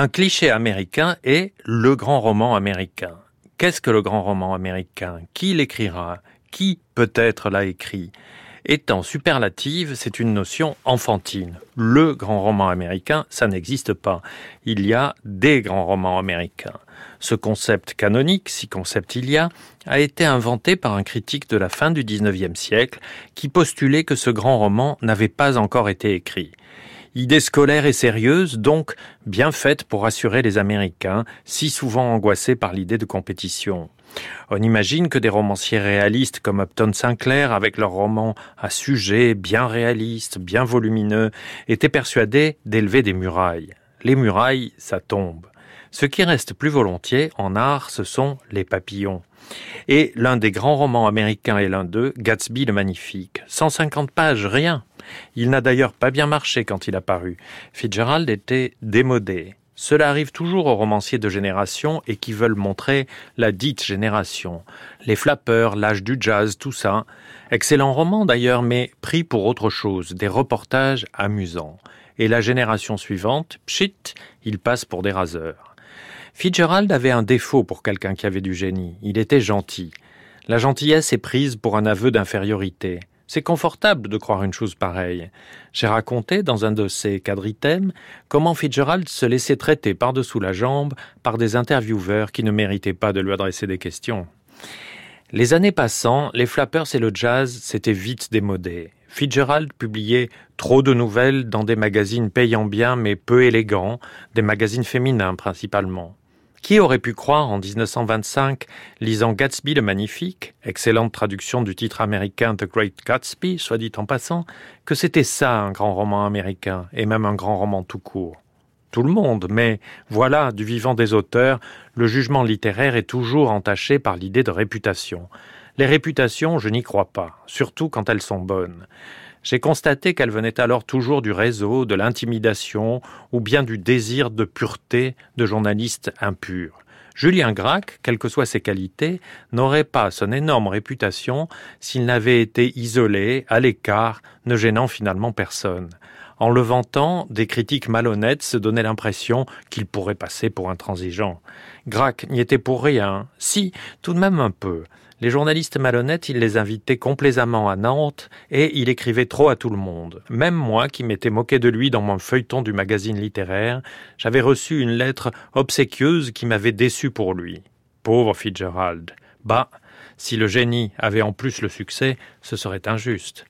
Un cliché américain est le grand roman américain. Qu'est-ce que le grand roman américain? Qui l'écrira? Qui peut-être l'a écrit? Étant superlative, c'est une notion enfantine. Le grand roman américain, ça n'existe pas. Il y a des grands romans américains. Ce concept canonique, si concept il y a, a été inventé par un critique de la fin du XIXe siècle qui postulait que ce grand roman n'avait pas encore été écrit. Idée scolaire et sérieuse, donc bien faite pour rassurer les Américains, si souvent angoissés par l'idée de compétition. On imagine que des romanciers réalistes comme Upton Sinclair, avec leurs romans à sujet bien réalistes, bien volumineux, étaient persuadés d'élever des murailles. Les murailles, ça tombe. Ce qui reste plus volontiers en art, ce sont les papillons. Et l'un des grands romans américains est l'un d'eux, Gatsby le Magnifique. 150 pages, rien. Il n'a d'ailleurs pas bien marché quand il a paru. Fitzgerald était démodé. Cela arrive toujours aux romanciers de génération et qui veulent montrer la dite génération. Les flappeurs, l'âge du jazz, tout ça. Excellent roman d'ailleurs, mais pris pour autre chose, des reportages amusants. Et la génération suivante, pchit, il passe pour des raseurs. Fitzgerald avait un défaut pour quelqu'un qui avait du génie. Il était gentil. La gentillesse est prise pour un aveu d'infériorité. C'est confortable de croire une chose pareille. J'ai raconté dans un de ces quadritèmes comment Fitzgerald se laissait traiter par-dessous la jambe par des intervieweurs qui ne méritaient pas de lui adresser des questions. Les années passant, les flappers et le jazz s'étaient vite démodés. Fitzgerald publiait trop de nouvelles dans des magazines payant bien mais peu élégants, des magazines féminins principalement. Qui aurait pu croire en 1925, lisant Gatsby le Magnifique, excellente traduction du titre américain The Great Gatsby, soit dit en passant, que c'était ça un grand roman américain, et même un grand roman tout court? Tout le monde, mais voilà, du vivant des auteurs, le jugement littéraire est toujours entaché par l'idée de réputation. Les réputations, je n'y crois pas, surtout quand elles sont bonnes. J'ai constaté qu'elle venait alors toujours du réseau, de l'intimidation ou bien du désir de pureté de journalistes impurs. Julien Gracq, quelles que soient ses qualités, n'aurait pas son énorme réputation s'il n'avait été isolé, à l'écart, ne gênant finalement personne. En le vantant, des critiques malhonnêtes se donnaient l'impression qu'il pourrait passer pour intransigeant. Gracq n'y était pour rien. Si, tout de même un peu. Les journalistes malhonnêtes, il les invitait complaisamment à Nantes et il écrivait trop à tout le monde. Même moi, qui m'étais moqué de lui dans mon feuilleton du magazine littéraire, j'avais reçu une lettre obséquieuse qui m'avait déçu pour lui. Pauvre Fitzgerald. Bah, si le génie avait en plus le succès, ce serait injuste.